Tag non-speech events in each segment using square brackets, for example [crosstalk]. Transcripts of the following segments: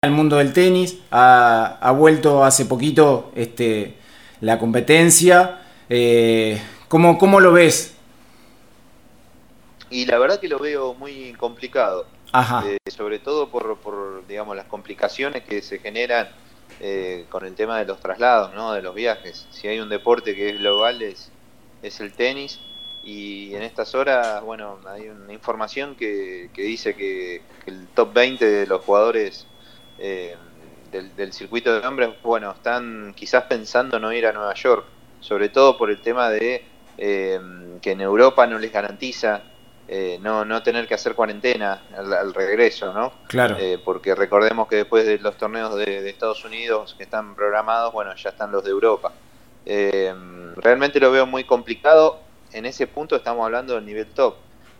al mundo del tenis, ha, vuelto hace poquito este, la competencia. Eh, ¿cómo, lo ves? Y la verdad que lo veo muy complicado. Eh, sobre todo por, por, digamos, las complicaciones que se generan eh, con el tema de los traslados, ¿no? de los viajes. Si hay un deporte que es global es, es el tenis y en estas horas, bueno, hay una información que, que dice que, el top 20 de los jugadores eh, del, circuito de hombres, bueno, están quizás pensando no ir a Nueva York, sobre todo por el tema de eh, que en Europa no les garantiza eh, no, no tener que hacer cuarentena al, regreso, ¿no? Claro. porque recordemos que después de los torneos de, de, Estados Unidos que están programados, bueno, ya están los de Europa. realmente lo veo muy complicado en ese punto estamos hablando del nivel top,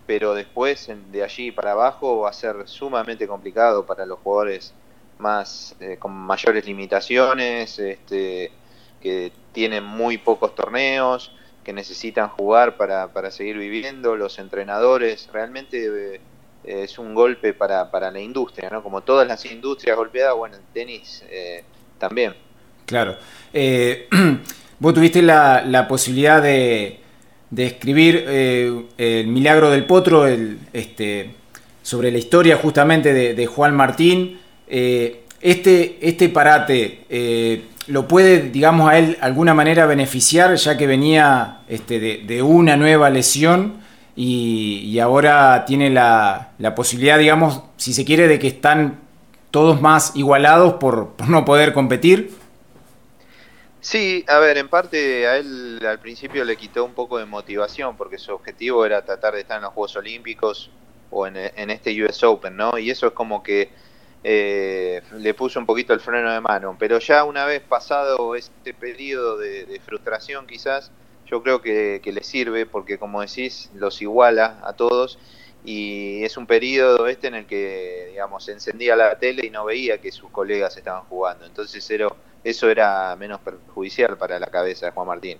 pero después de allí para abajo va a ser sumamente complicado para los jugadores más eh, con mayores limitaciones, este, que tienen muy pocos torneos, que necesitan jugar para, para seguir viviendo, los entrenadores, realmente eh, es un golpe para, para la industria, ¿no? Como todas las industrias golpeadas, bueno, el tenis eh, también. Claro. [clears throat] vos tuviste la, la posibilidad de, de escribir El Milagro del Potro, el, este, sobre la historia justamente de, Juan Martín. Eh, este, este parate eh, lo puede, digamos, a él de alguna manera beneficiar, ya que venía este, de, una nueva lesión y, ahora tiene la, la, posibilidad, digamos, si se quiere, de que están todos más igualados por, por no poder competir. Sí, a ver, en parte a él al principio le quitó un poco de motivación porque su objetivo era tratar de estar en los Juegos Olímpicos o en, este US Open, ¿no? Y eso es como que eh, le puso un poquito el freno de mano. Pero ya una vez pasado este periodo de, frustración quizás, yo creo que, que, le sirve porque como decís, los iguala a todos y es un periodo este en el que, digamos, encendía la tele y no veía que sus colegas estaban jugando. Entonces era eso era menos perjudicial para la cabeza de Juan Martín.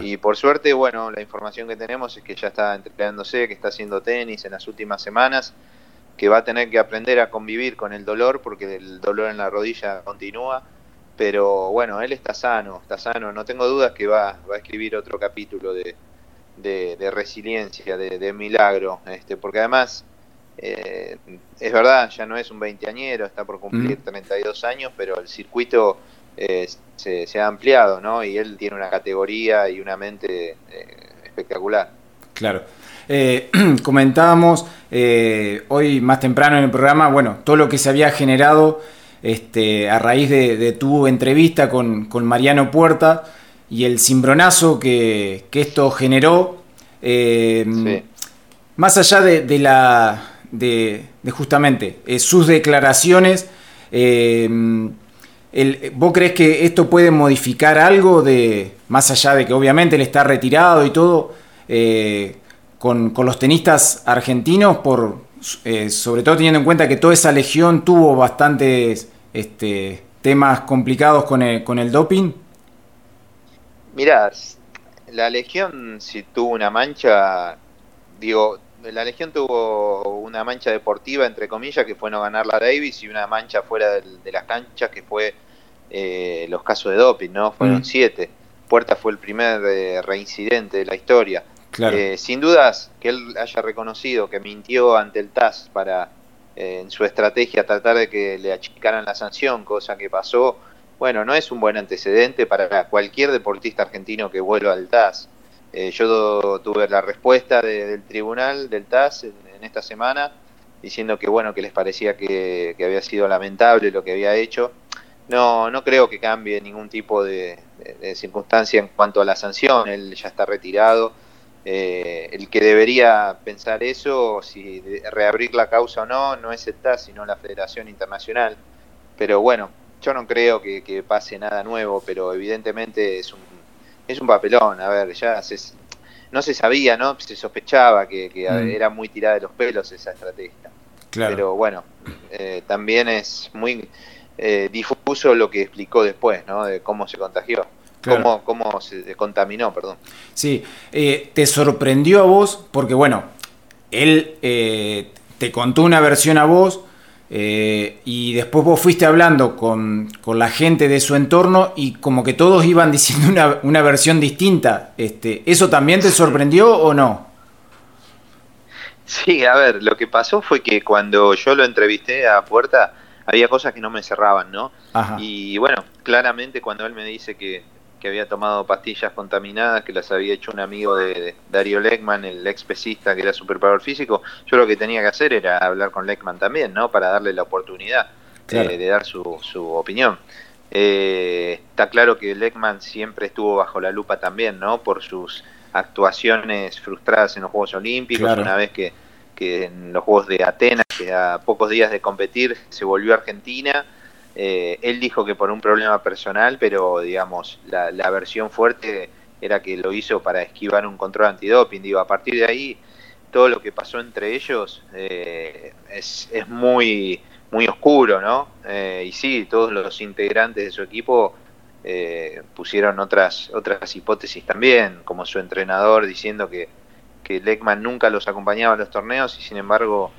Y por suerte, bueno, la información que tenemos es que ya está entrenándose, que está haciendo tenis en las últimas semanas, que va a tener que aprender a convivir con el dolor, porque el dolor en la rodilla continúa. Pero bueno, él está sano, está sano. No tengo dudas que va, va a escribir otro capítulo de, de, resiliencia, de, milagro, este, porque además eh, es verdad, ya no es un veinteañero, está por cumplir 32 años, pero el circuito eh, se, ha ampliado, ¿no? Y él tiene una categoría y una mente eh, espectacular. Claro. Eh, [clears throat] comentábamos hoy más temprano en el programa, bueno, todo lo que se había generado este, a raíz de, tu entrevista con, Mariano Puerta y el cimbronazo que, esto generó. Más allá de, la. De, justamente sus declaraciones, ¿Vos crees que esto puede modificar algo de, más allá de que obviamente él está retirado y todo, eh, con, los tenistas argentinos, por, eh, sobre todo teniendo en cuenta que toda esa legión tuvo bastantes este, temas complicados con el, con el doping? Mirá, la legión si tuvo una mancha, digo, la Legión tuvo una mancha deportiva, entre comillas, que fue no ganar la Davis y una mancha fuera de, las canchas que fue eh, los casos de doping, ¿no? Fueron mm. siete. Puerta fue el primer eh, reincidente de la historia. Eh, sin dudas que él haya reconocido que mintió ante el TAS para en su estrategia tratar de que le achicaran la sanción, cosa que pasó, bueno, no es un buen antecedente para cualquier deportista argentino que vuelva al TAS. Eh, yo tuve la respuesta del tribunal, del TAS, en, esta semana, diciendo que bueno, que les parecía que, había sido lamentable lo que había hecho. No, no creo que cambie ningún tipo de, circunstancia en cuanto a la sanción, él ya está retirado. Eh, el que debería pensar eso, si reabrir la causa o no, no es el TAS, sino la Federación Internacional. Pero bueno, yo no creo que pase nada nuevo, pero evidentemente es un es un papelón, a ver, ya no se sabía, ¿no? Se sospechaba que, mm. era muy tirada de los pelos esa estrategia. Pero bueno, eh, también es muy eh, difuso lo que explicó después, ¿no? De cómo se contagió. Cómo, cómo, se contaminó, perdón. Sí, eh, te sorprendió a vos, porque bueno, él te contó una versión a vos, Eh, y después vos fuiste hablando con, la gente de su entorno y como que todos iban [laughs] diciendo una, una versión distinta. Este, ¿Eso también te sorprendió o no? Sí, a ver, lo que pasó fue que cuando yo lo entrevisté a Puerta, había cosas que no me cerraban, ¿no? Y bueno, claramente cuando él me dice que, que, había tomado pastillas contaminadas, que las había hecho un amigo de, Dario Leckman, el ex pesista que era superpower físico, yo lo que tenía que hacer era hablar con Leckman también, ¿no? Para darle la oportunidad de, dar su, su opinión. Eh, está claro que Leckman siempre estuvo bajo la lupa también, ¿no? Por sus actuaciones frustradas en los Juegos Olímpicos, una vez que, que, en los Juegos de Atenas, que a pocos días de competir, se volvió a Argentina. Eh, él dijo que por un problema personal, pero digamos, la, la, versión fuerte era que lo hizo para esquivar un control antidoping. Digo, a partir de ahí, todo lo que pasó entre ellos eh, es, es, muy, muy oscuro, ¿no? Eh, y sí, todos los integrantes de su equipo eh, pusieron otras, otras hipótesis también, como su entrenador diciendo que, que Leckman nunca los acompañaba a los torneos y sin embargo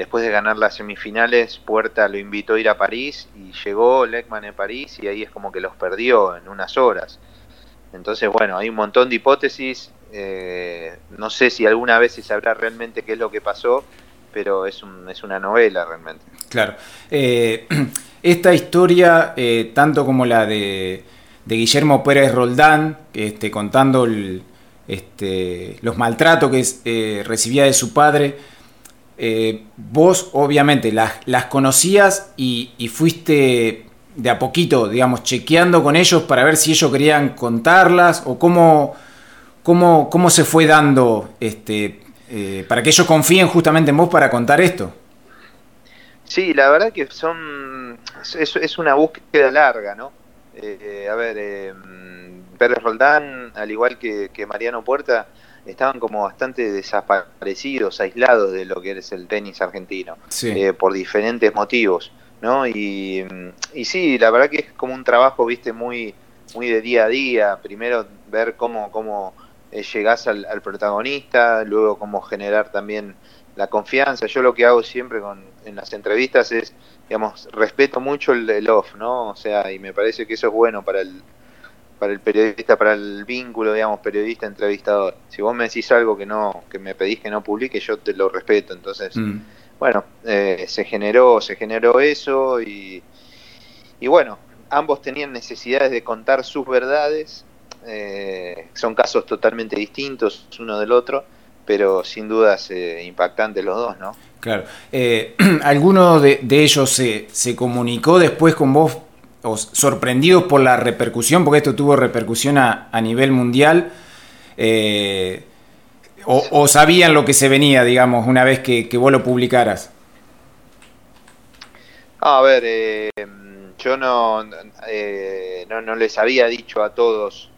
después de ganar las semifinales Puerta lo invitó a ir a París y llegó Leckman en París y ahí es como que los perdió en unas horas. Entonces bueno, hay un montón de hipótesis, eh, no sé si alguna vez se sabrá realmente qué es lo que pasó, pero es, un, es una novela realmente. Claro. Eh, [clears throat] esta historia, eh, tanto como la de, Guillermo Pérez Roldán, este, contando este, los maltratos que eh, recibía de su padre, eh, vos obviamente las, conocías y, fuiste de a poquito, digamos, chequeando con ellos para ver si ellos querían contarlas o cómo, cómo, cómo se fue dando este, para que ellos confíen justamente en vos para contar esto. Sí, la verdad que son es, es una búsqueda larga, ¿no? Eh, a ver, eh, Pérez Roldán, al igual que, Mariano Puerta, estaban como bastante desaparecidos, aislados de lo que es el tenis argentino, eh, por diferentes motivos, ¿no? Y, y sí, la verdad que es como un trabajo, viste, muy, muy de día a día. Primero ver cómo, cómo eh, llegás al, al protagonista, luego cómo generar también la confianza. Yo lo que hago siempre con, en las entrevistas es, digamos, respeto mucho el, off, ¿no? O sea, y me parece que eso es bueno para el, para el periodista, para el vínculo, digamos, periodista-entrevistador. Si vos me decís algo que no, que me pedís que no publique, yo te lo respeto. Entonces, mm. bueno, eh, se generó, se generó eso y, y bueno, ambos tenían necesidades de contar sus verdades. Eh, son casos totalmente distintos uno del otro pero sin dudas eh, impactantes los dos, ¿no? Claro. Eh, [clears throat] ¿Alguno de, ellos se, se, comunicó después con vos, sorprendidos por la repercusión, porque esto tuvo repercusión a, a nivel mundial? Eh, o, sabían lo que se venía, digamos, una vez que, que vos lo publicaras? A ver, eh, yo no, no, no, les había dicho a todos,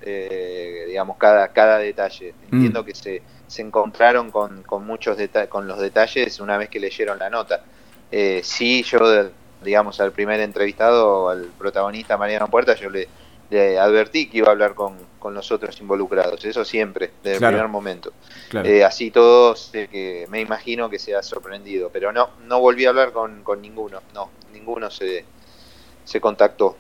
digamos, cada, cada detalle. Mm. Entiendo que se se encontraron con, con muchos con los detalles una vez que leyeron la nota. Eh, sí, yo, digamos, al primer entrevistado, al protagonista Mariano Puerta, yo le, advertí que iba a hablar con, con, los otros involucrados, eso siempre, desde el primer momento. Eh, así todos, que me imagino que se ha sorprendido, pero no, no volví a hablar con, con ninguno, no, ninguno se, se contactó.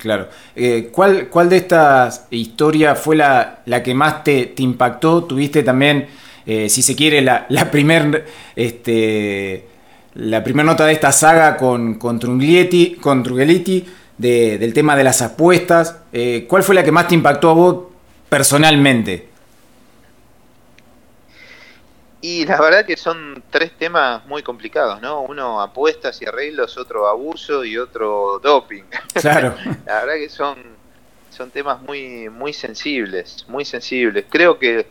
Claro. Eh, ¿cuál, ¿Cuál de estas historias fue la, la que más te, te, impactó? Tuviste también, eh, si se quiere, la, la primer, este, la primera nota de esta saga con, con Trunglietti, con del tema de las apuestas. Eh, ¿Cuál fue la que más te impactó a vos personalmente? Y la verdad que son tres temas muy complicados, ¿no? Uno apuestas y arreglos, otro abuso y otro doping. Claro. [laughs] la verdad que son, son temas muy, muy sensibles, muy sensibles. Creo que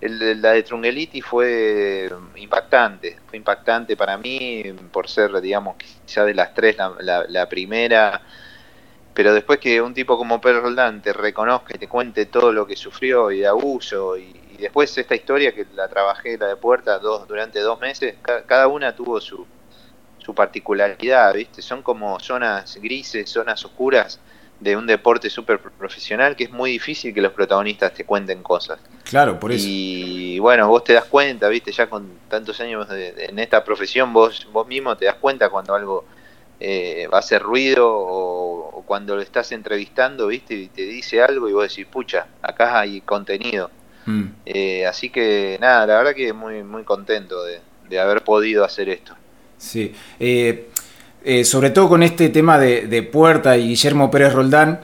el, la de Trungeliti fue impactante, fue impactante para mí por ser, digamos, quizá de las tres la, la, primera, pero después que un tipo como Pedro Roldán te reconozca y te cuente todo lo que sufrió y de abuso y, después esta historia que la trabajé, la de Puerta, dos, durante dos meses, cada, una tuvo su, su particularidad, ¿viste? Son como zonas grises, zonas oscuras de un deporte súper profesional que es muy difícil que los protagonistas te cuenten cosas. Claro, por eso. Y bueno, vos te das cuenta, viste, ya con tantos años en esta profesión, vos, vos mismo te das cuenta cuando algo eh, va a hacer ruido o, cuando lo estás entrevistando, viste, y te dice algo y vos decís, pucha, acá hay contenido. Mm. Eh, así que nada, la verdad que muy, muy contento de, haber podido hacer esto. Sí, eh, sobre todo con este tema de, Puerta y Guillermo Pérez Roldán,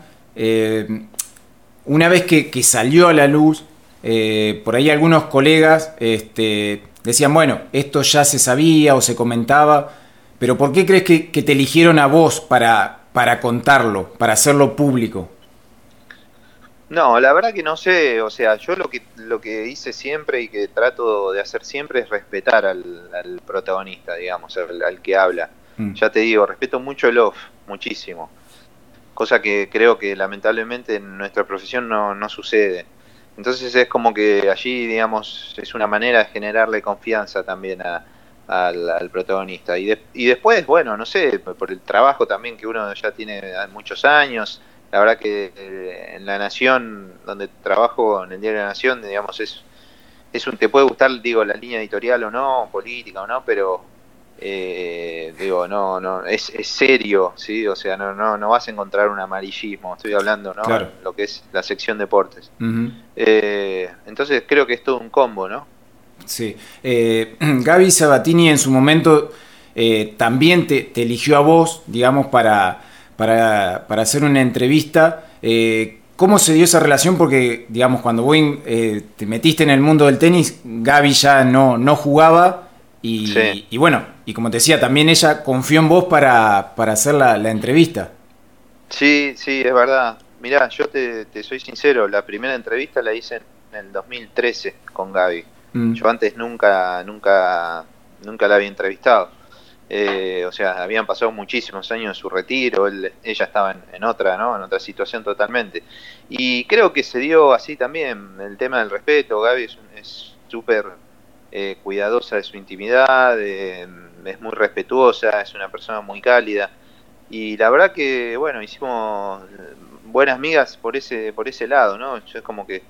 una vez que, salió a la luz, por ahí algunos colegas este, decían, bueno, esto ya se sabía o se comentaba, pero ¿por qué crees que, te eligieron a vos para, para contarlo, para hacerlo público? No, la verdad que no sé, o sea, yo lo que lo que hice siempre y que trato de hacer siempre es respetar al, protagonista, digamos, al, que habla. Mm. Ya te digo, respeto mucho el off, muchísimo. Cosa que creo que lamentablemente en nuestra profesión no, no sucede. Entonces es como que allí, digamos, es una manera de generarle confianza también a, al, protagonista. Y, y después, bueno, no sé, por el trabajo también que uno ya tiene muchos años, la verdad que eh, en La Nación, donde trabajo en el Diario de la Nación, digamos, es, es un, te puede gustar, digo, la línea editorial o no, política o no, pero eh, digo, no, no, es, es, serio, ¿sí? O sea, no, no, no vas a encontrar un amarillismo, estoy hablando, ¿no? Lo que es la sección deportes. Eh, entonces creo que es todo un combo, ¿no? Sí. Eh, [clears throat] Gaby Sabatini en su momento eh, también te, eligió a vos, digamos, para, para, hacer una entrevista. ¿Cómo se dio esa relación? Porque, digamos, cuando vos te metiste en el mundo del tenis, Gaby ya no, no jugaba. Y, bueno, y como te decía, también ella confió en vos para, para hacer la, entrevista. Sí, sí, es verdad. Mirá, yo te, te soy sincero, la primera entrevista la hice en el 2013 con Gaby. Mm. Yo antes nunca, nunca, nunca la había entrevistado. Eh, o sea, habían pasado muchísimos años en su retiro, ella estaba en, otra, ¿no? En otra situación totalmente. Y creo que se dio así también el tema del respeto. Gaby es súper eh, cuidadosa de su intimidad, es muy respetuosa, es una persona muy cálida. Y la verdad que, bueno, hicimos buenas migas por ese, por ese lado, ¿no? Yo es como que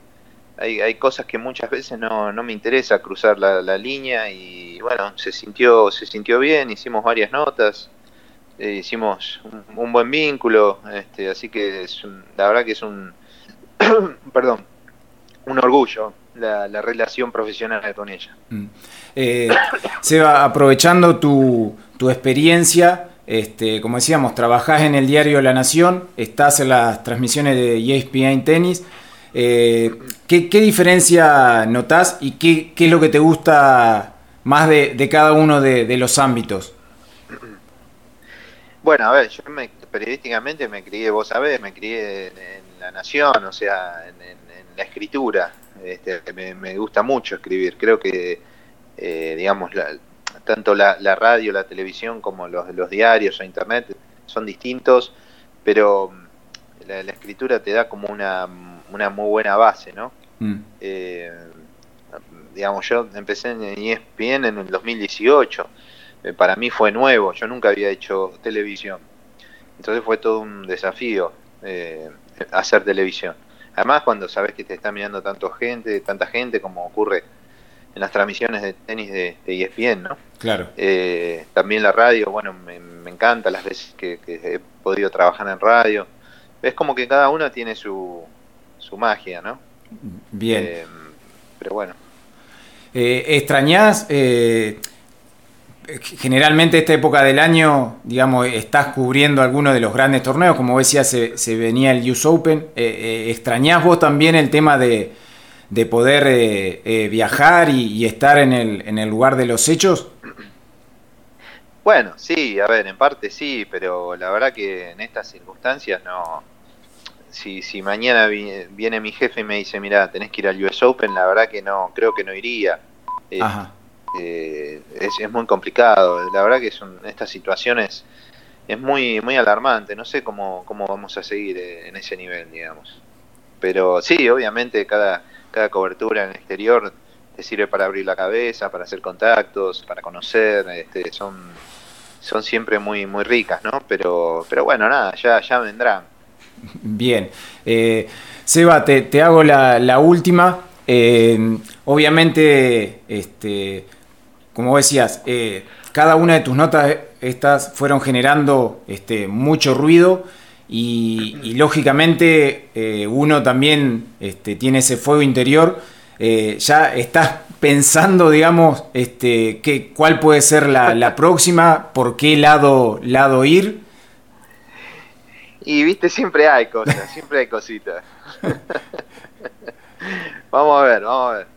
hay, hay cosas que muchas veces no, no me interesa cruzar la, línea y bueno, se sintió, se sintió bien, hicimos varias notas, eh, hicimos un, buen vínculo, este, así que es la verdad que es un, [coughs] perdón, un orgullo la, relación profesional con ella. Mm. Eh, Seba, aprovechando tu, tu experiencia, este, como decíamos, trabajás en el diario La Nación, estás en las transmisiones de ESPN Tenis. Eh, ¿qué, diferencia notas y qué, es lo que te gusta más de, cada uno de, los ámbitos? Bueno, a ver, yo periodísticamente me crié, vos sabés, me crié en, La Nación, o sea, en, la escritura. Este, me, gusta mucho escribir. Creo que, eh, digamos, tanto la, radio, la televisión como los, los diarios o internet son distintos, pero la, escritura te da como una, una muy buena base, ¿no? Mm. Eh, digamos, yo empecé en ESPN en el 2018, eh, para mí fue nuevo, yo nunca había hecho televisión, entonces fue todo un desafío eh, hacer televisión. Además, cuando sabes que te está mirando tanto gente, tanta gente como ocurre en las transmisiones de tenis de, ESPN, ¿no? Claro. también la radio, bueno, me, encanta las veces que, he podido trabajar en radio es como que cada uno tiene su, su magia, ¿no? Bien. Eh, pero bueno. Eh, ¿Extrañás? Eh, generalmente esta época del año, digamos, estás cubriendo algunos de los grandes torneos, como decía, se, se venía el US Open. Eh, ¿Extrañás vos también el tema de, de poder viajar y, y, estar en el, en el lugar de los hechos? Bueno, sí, a ver, en parte sí, pero la verdad que en estas circunstancias no. Si, si mañana viene mi jefe y me dice, mira, tenés que ir al US Open, la verdad que no, creo que no iría. Eh, es, muy complicado. La verdad que son estas situaciones es muy muy alarmante. No sé cómo, cómo vamos a seguir eh, en ese nivel, digamos. Pero sí, obviamente cada, cada cobertura en el exterior te sirve para abrir la cabeza, para hacer contactos, para conocer. Este, son son siempre muy, muy ricas, ¿no? Pero, pero bueno, nada, ya, ya vendrán. [laughs] Bien. Eh, Seba, te, hago la, última. Eh, obviamente, este, como decías, eh, cada una de tus notas estas fueron generando este, mucho ruido y, lógicamente eh, uno también este, tiene ese fuego interior. Eh, ya estás [laughs] pensando, digamos, este, que, cuál puede ser la, próxima, por qué lado, lado ir. Y viste, siempre hay cosas, siempre hay cositas. [laughs] [laughs] vamos a ver, vamos a ver,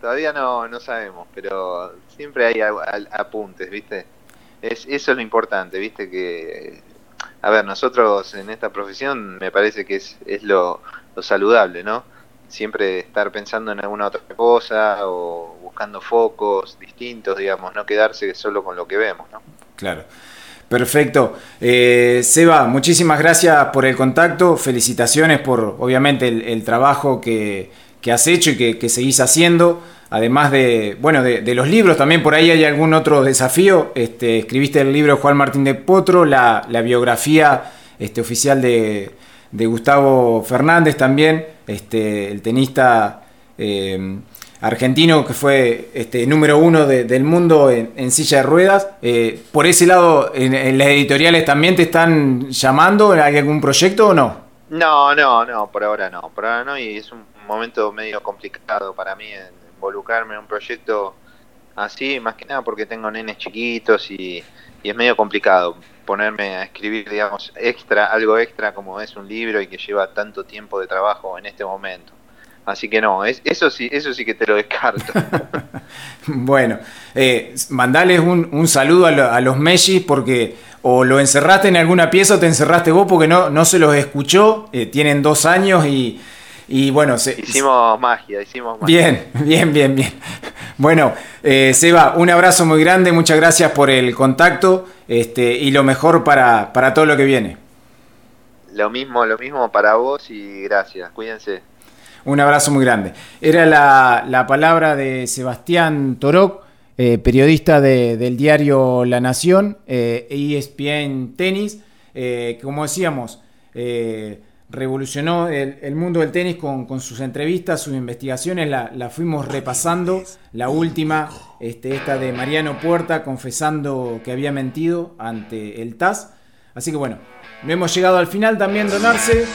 Todavía no, no sabemos, pero siempre hay apuntes, viste. Es, eso es lo importante, viste, que a ver, nosotros en esta profesión me parece que es, es lo, saludable, ¿no? Siempre estar pensando en alguna otra cosa o buscando focos distintos, digamos, no quedarse solo con lo que vemos, ¿no? Claro. Perfecto. Eh, Seba, muchísimas gracias por el contacto, felicitaciones por obviamente el, trabajo que, has hecho y que, que seguís haciendo además de, bueno, de, los libros, también por ahí hay algún otro desafío. Este, escribiste el libro Juan Martín de Potro, la, biografía este, oficial de, Gustavo Fernández también, este, el tenista eh, argentino que fue este, número uno del mundo en, silla de ruedas. Eh, por ese lado, en, las editoriales también te están llamando, ¿hay algún proyecto o no? No, no, no, por ahora no, por ahora no, y es un momento medio complicado para mí involucrarme en un proyecto así, más que nada porque tengo nenes chiquitos y, es medio complicado ponerme a escribir, digamos, extra, algo extra como es un libro y que lleva tanto tiempo de trabajo en este momento. Así que no, es, eso sí, eso sí que te lo descarto. [laughs] bueno, eh, mandales un, saludo a, los Messi porque o lo encerraste en alguna pieza o te encerraste vos porque no, no se los escuchó, eh, tienen dos años y y bueno, hicimos magia, hicimos magia. Bien, bien, bien, bien. [laughs] Bueno, eh, Seba, un abrazo muy grande, muchas gracias por el contacto este, y lo mejor para, para todo lo que viene. Lo mismo, lo mismo para vos y gracias, cuídense. Un abrazo muy grande. Era la, palabra de Sebastián Toroc, eh, periodista del diario La Nación, eh, ESPN Tenis. Eh, como decíamos, revolucionó el, mundo del tenis con, sus entrevistas, sus investigaciones, la, fuimos repasando. La última, este, esta de Mariano Puerta, confesando que había mentido ante el TAS. Así que bueno, no hemos llegado al final también, donarse.